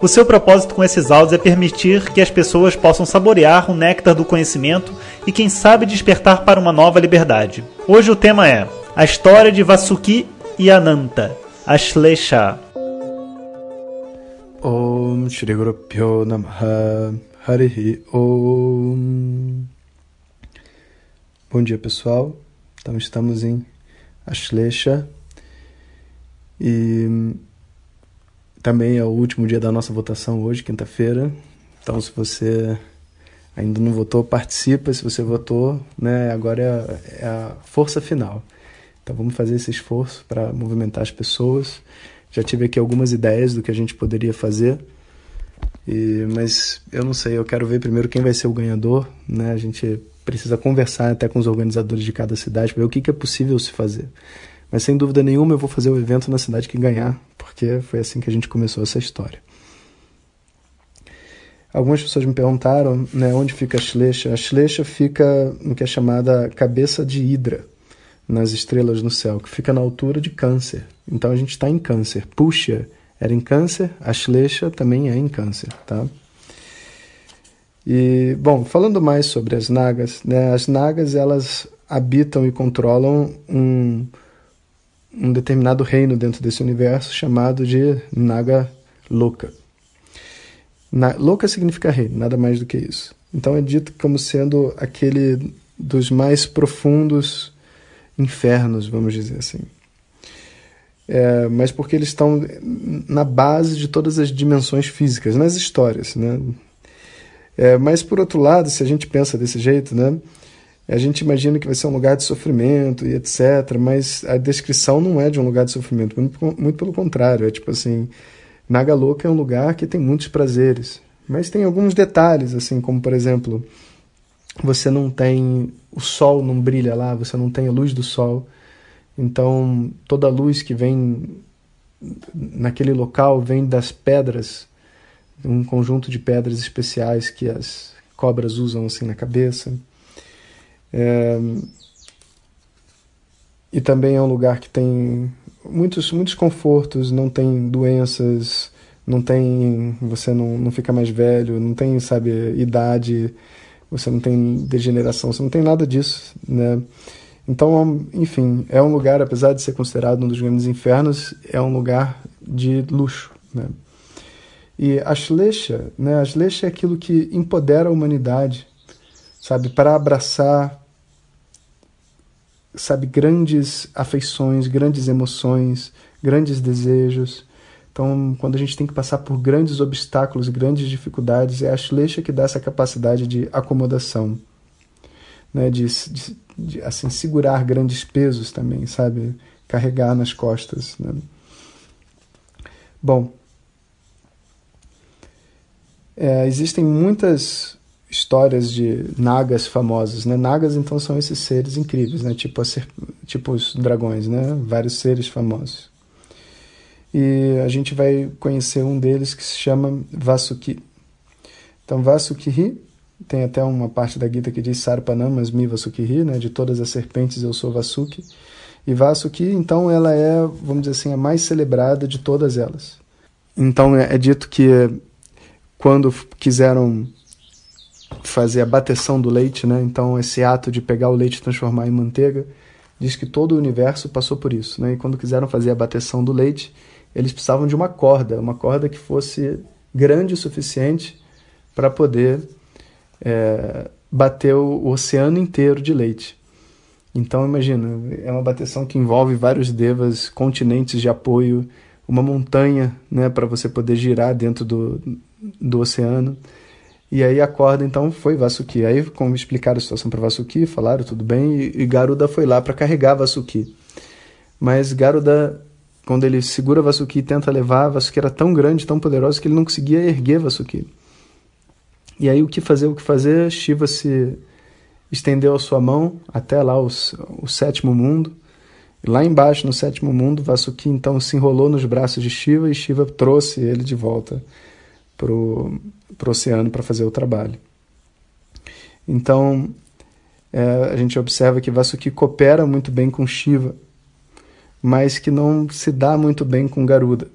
O seu propósito com esses áudios é permitir que as pessoas possam saborear o néctar do conhecimento e, quem sabe, despertar para uma nova liberdade. Hoje o tema é a história de Vasuki e Ananta, Ashlesha. Om Shri Guru Pyo Namaha Harihi Om Bom dia pessoal, então estamos em Ashlesha e também é o último dia da nossa votação hoje, quinta-feira. Então, se você ainda não votou, participa. Se você votou, né, agora é, é a força final. Então, vamos fazer esse esforço para movimentar as pessoas. Já tive aqui algumas ideias do que a gente poderia fazer. E, mas eu não sei, eu quero ver primeiro quem vai ser o ganhador. Né? A gente precisa conversar até com os organizadores de cada cidade para ver o que, que é possível se fazer. Mas sem dúvida nenhuma eu vou fazer o evento na cidade que ganhar, porque foi assim que a gente começou essa história. Algumas pessoas me perguntaram né, onde fica a Shlecha. A Shlecha fica no que é chamada cabeça de Hidra, nas estrelas no céu, que fica na altura de Câncer. Então a gente está em Câncer. Puxa era em Câncer, a Shlecha também é em Câncer. Tá? E, bom, falando mais sobre as Nagas, né, as Nagas elas habitam e controlam um um determinado reino dentro desse universo chamado de Naga Loka. Na, Loka significa reino, nada mais do que isso. Então é dito como sendo aquele dos mais profundos infernos, vamos dizer assim. É, mas porque eles estão na base de todas as dimensões físicas, nas histórias, né? É, mas por outro lado, se a gente pensa desse jeito, né? A gente imagina que vai ser um lugar de sofrimento e etc., mas a descrição não é de um lugar de sofrimento, muito, muito pelo contrário. É tipo assim: Nagaloka é um lugar que tem muitos prazeres, mas tem alguns detalhes, assim, como por exemplo, você não tem. O sol não brilha lá, você não tem a luz do sol. Então, toda a luz que vem naquele local vem das pedras, um conjunto de pedras especiais que as cobras usam assim na cabeça. É, e também é um lugar que tem muitos, muitos confortos, não tem doenças, não tem. Você não, não fica mais velho, não tem, sabe, idade, você não tem degeneração, você não tem nada disso, né? Então, enfim, é um lugar, apesar de ser considerado um dos grandes infernos, é um lugar de luxo, né? E a Shlesha, né? A Shlesha é aquilo que empodera a humanidade, sabe, para abraçar, sabe, grandes afeições, grandes emoções, grandes desejos. Então, quando a gente tem que passar por grandes obstáculos, grandes dificuldades, é a Shleisha que dá essa capacidade de acomodação, né, de, de, de assim segurar grandes pesos também, sabe, carregar nas costas. Né? Bom, é, existem muitas histórias de nagas famosos, né? Nagas então são esses seres incríveis, né? Tipo, ser, tipo os dragões, né? Vários seres famosos. E a gente vai conhecer um deles que se chama Vasuki. Então Vasuki tem até uma parte da Gita que diz Sarpanamas mi Vasuki, né? De todas as serpentes eu sou Vasuki. E Vasuki, então, ela é, vamos dizer assim, a mais celebrada de todas elas. Então é dito que quando quiseram fazer a bateção do leite, né? Então esse ato de pegar o leite e transformar em manteiga, diz que todo o universo passou por isso, né? E quando quiseram fazer a bateção do leite, eles precisavam de uma corda, uma corda que fosse grande o suficiente para poder é, bater o, oceano inteiro de leite. Então imagina, é uma bateção que envolve vários devas, continentes de apoio, uma montanha, né, para você poder girar dentro do, do oceano. E aí a corda então foi Vasuki. Aí como explicaram a situação para Vasuki, falaram tudo bem e, e Garuda foi lá para carregar Vasuki. Mas Garuda quando ele segura Vasuki e tenta levar, Vasuki era tão grande, tão poderoso que ele não conseguia erguer Vasuki. E aí o que fazer, o que fazer? Shiva se estendeu a sua mão até lá o, o sétimo mundo. Lá embaixo, no sétimo mundo, Vasuki então se enrolou nos braços de Shiva e Shiva trouxe ele de volta para o oceano para fazer o trabalho. Então, é, a gente observa que Vasuki coopera muito bem com Shiva, mas que não se dá muito bem com Garuda.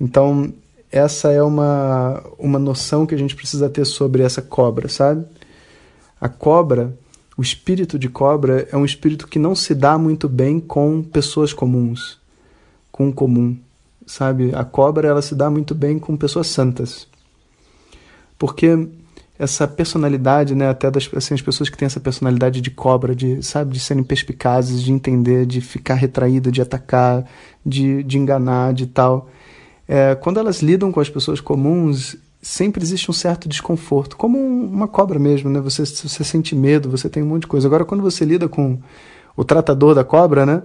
Então, essa é uma, uma noção que a gente precisa ter sobre essa cobra, sabe? A cobra, o espírito de cobra, é um espírito que não se dá muito bem com pessoas comuns, com o comum, sabe? A cobra, ela se dá muito bem com pessoas santas. Porque essa personalidade, né, até das assim, as pessoas que têm essa personalidade de cobra, de, sabe, de serem perspicazes, de entender, de ficar retraída, de atacar, de, de enganar, de tal. É, quando elas lidam com as pessoas comuns, sempre existe um certo desconforto, como uma cobra mesmo, né? Você, você sente medo, você tem um monte de coisa. Agora, quando você lida com o tratador da cobra, né?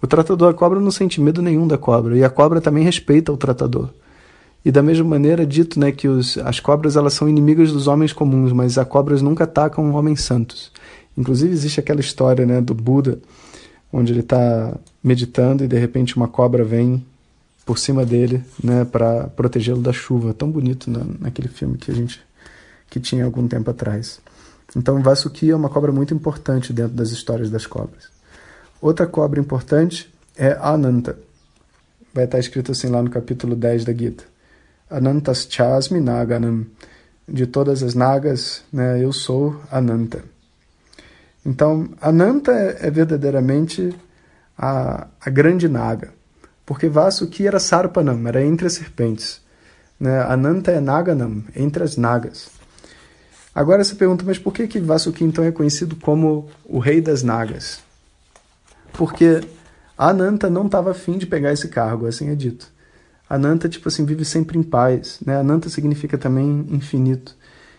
O tratador da cobra não sente medo nenhum da cobra e a cobra também respeita o tratador. E da mesma maneira é dito, né, que os, as cobras elas são inimigas dos homens comuns, mas as cobras nunca atacam homens santos. Inclusive existe aquela história, né, do Buda, onde ele está meditando e de repente uma cobra vem por cima dele, né, para protegê-lo da chuva. Tão bonito na, naquele filme que a gente que tinha algum tempo atrás. Então Vasuki é uma cobra muito importante dentro das histórias das cobras. Outra cobra importante é Ananta. Vai estar escrito assim lá no capítulo 10 da Gita. Anantas chasmi naganam. De todas as nagas, né, eu sou Ananta. Então, Ananta é, verdadeiramente a, a grande naga porque Vasuki era Sarpanam, era entre as serpentes. Né? Ananta é Naganam, entre as nagas. Agora você pergunta, mas por que, que Vasuki então é conhecido como o rei das nagas? Porque Ananta não estava afim de pegar esse cargo, assim é dito. Ananta, tipo assim, vive sempre em paz. Né? Ananta significa também infinito.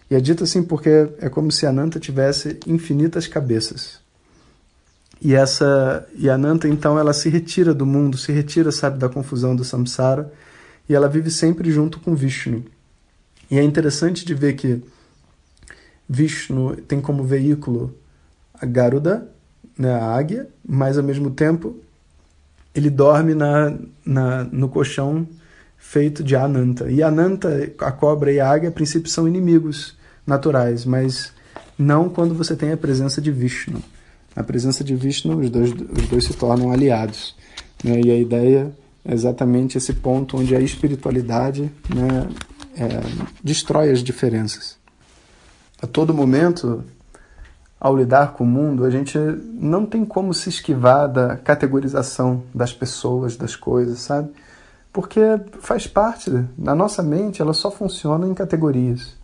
E é dito assim porque é como se Ananta tivesse infinitas cabeças. E essa e Ananta então ela se retira do mundo, se retira, sabe, da confusão do samsara, e ela vive sempre junto com Vishnu. E é interessante de ver que Vishnu tem como veículo a Garuda, né, a águia, mas ao mesmo tempo ele dorme na, na, no colchão feito de Ananta. E Ananta, a cobra e a águia, a princípio, são inimigos naturais, mas não quando você tem a presença de Vishnu na presença de Vishnu, os dois, os dois se tornam aliados. Né? E a ideia é exatamente esse ponto onde a espiritualidade né, é, destrói as diferenças. A todo momento, ao lidar com o mundo, a gente não tem como se esquivar da categorização das pessoas, das coisas, sabe? Porque faz parte, na nossa mente, ela só funciona em categorias.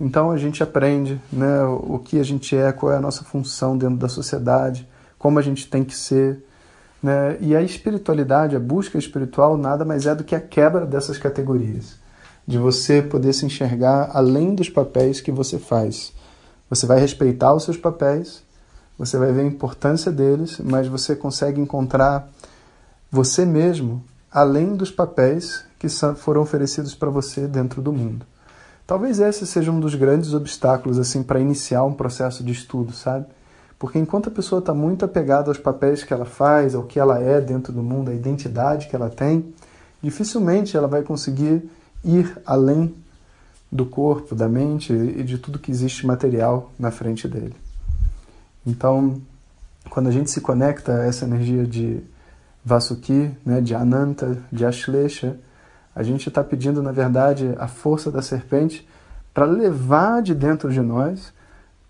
Então a gente aprende né, o que a gente é, qual é a nossa função dentro da sociedade, como a gente tem que ser. Né? E a espiritualidade, a busca espiritual, nada mais é do que a quebra dessas categorias. De você poder se enxergar além dos papéis que você faz. Você vai respeitar os seus papéis, você vai ver a importância deles, mas você consegue encontrar você mesmo além dos papéis que foram oferecidos para você dentro do mundo. Talvez esse seja um dos grandes obstáculos assim para iniciar um processo de estudo, sabe? Porque enquanto a pessoa está muito apegada aos papéis que ela faz, ao que ela é dentro do mundo, à identidade que ela tem, dificilmente ela vai conseguir ir além do corpo, da mente e de tudo que existe material na frente dele. Então, quando a gente se conecta a essa energia de Vasuki, né, de Ananta, de Ashlesha, a gente está pedindo, na verdade, a força da serpente para levar de dentro de nós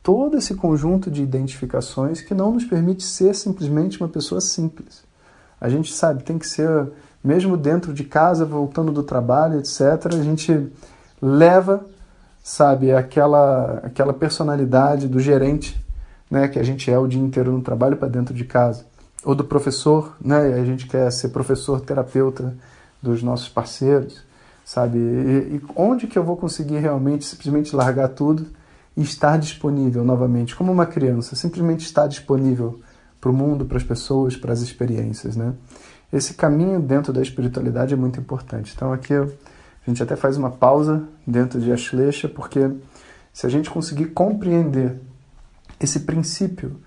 todo esse conjunto de identificações que não nos permite ser simplesmente uma pessoa simples. A gente sabe, tem que ser, mesmo dentro de casa, voltando do trabalho, etc., a gente leva, sabe, aquela, aquela personalidade do gerente, né, que a gente é o dia inteiro no trabalho para dentro de casa. Ou do professor, né, a gente quer ser professor, terapeuta, dos nossos parceiros, sabe? E, e onde que eu vou conseguir realmente simplesmente largar tudo e estar disponível novamente, como uma criança, simplesmente estar disponível para o mundo, para as pessoas, para as experiências, né? Esse caminho dentro da espiritualidade é muito importante. Então aqui a gente até faz uma pausa dentro de Ashlesha, porque se a gente conseguir compreender esse princípio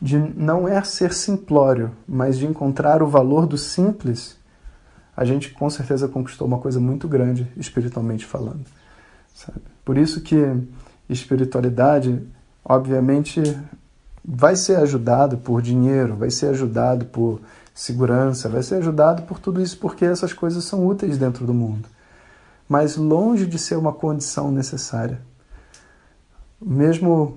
de não é ser simplório, mas de encontrar o valor do simples, a gente com certeza conquistou uma coisa muito grande espiritualmente falando. Sabe? Por isso que espiritualidade, obviamente, vai ser ajudado por dinheiro, vai ser ajudado por segurança, vai ser ajudado por tudo isso porque essas coisas são úteis dentro do mundo. Mas longe de ser uma condição necessária. Mesmo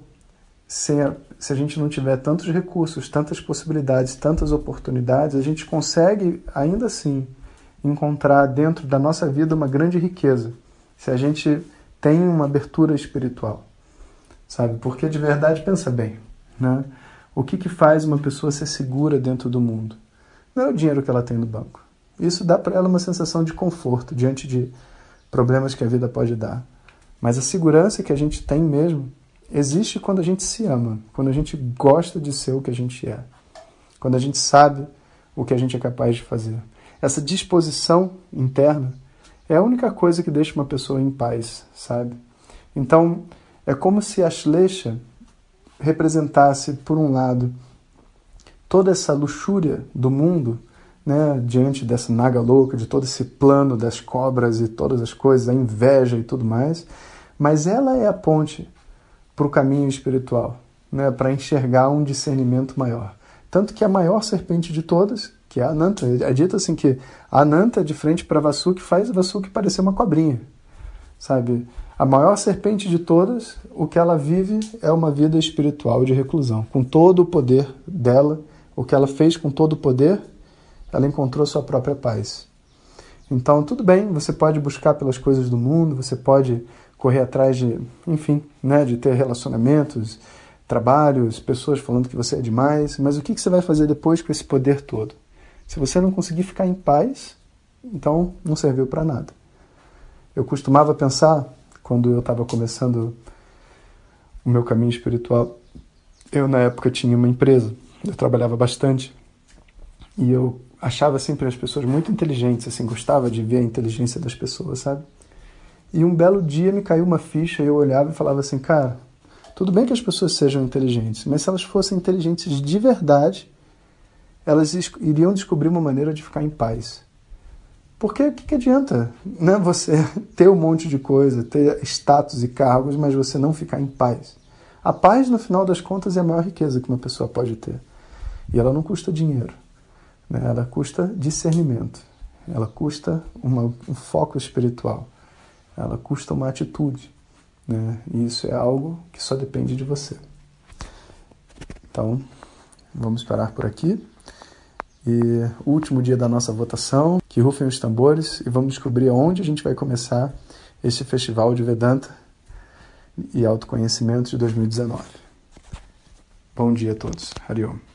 sem a, se a gente não tiver tantos recursos, tantas possibilidades, tantas oportunidades, a gente consegue ainda assim encontrar dentro da nossa vida uma grande riqueza. Se a gente tem uma abertura espiritual, sabe? Porque de verdade pensa bem, né? O que que faz uma pessoa ser segura dentro do mundo? Não é o dinheiro que ela tem no banco. Isso dá para ela uma sensação de conforto diante de problemas que a vida pode dar. Mas a segurança que a gente tem mesmo existe quando a gente se ama, quando a gente gosta de ser o que a gente é, quando a gente sabe o que a gente é capaz de fazer. Essa disposição interna é a única coisa que deixa uma pessoa em paz, sabe? Então, é como se a Shleisha representasse, por um lado, toda essa luxúria do mundo, né, diante dessa naga louca, de todo esse plano das cobras e todas as coisas, a inveja e tudo mais, mas ela é a ponte para o caminho espiritual, né, para enxergar um discernimento maior. Tanto que a maior serpente de todas, que é a Ananta, é dito assim que a Ananta de frente para Vasuki faz Vasuki parecer uma cobrinha, sabe? A maior serpente de todas, o que ela vive é uma vida espiritual de reclusão, com todo o poder dela, o que ela fez com todo o poder, ela encontrou sua própria paz. Então, tudo bem, você pode buscar pelas coisas do mundo, você pode correr atrás de, enfim, né, de ter relacionamentos, trabalhos, pessoas falando que você é demais, mas o que, você vai fazer depois com esse poder todo? Se você não conseguir ficar em paz, então não serviu para nada. Eu costumava pensar, quando eu estava começando o meu caminho espiritual, eu na época tinha uma empresa, eu trabalhava bastante e eu achava sempre as pessoas muito inteligentes, assim, gostava de ver a inteligência das pessoas, sabe? E um belo dia me caiu uma ficha e eu olhava e falava assim, cara, tudo bem que as pessoas sejam inteligentes, mas se elas fossem inteligentes de verdade, elas iriam descobrir uma maneira de ficar em paz. Porque o que, que adianta né, você ter um monte de coisa, ter status e cargos, mas você não ficar em paz? A paz, no final das contas, é a maior riqueza que uma pessoa pode ter. E ela não custa dinheiro. Né? Ela custa discernimento. Ela custa uma, um foco espiritual ela custa uma atitude. Né? E isso é algo que só depende de você. Então, vamos parar por aqui. E último dia da nossa votação, que rufem os tambores e vamos descobrir onde a gente vai começar este festival de Vedanta e autoconhecimento de 2019. Bom dia a todos. Hariom.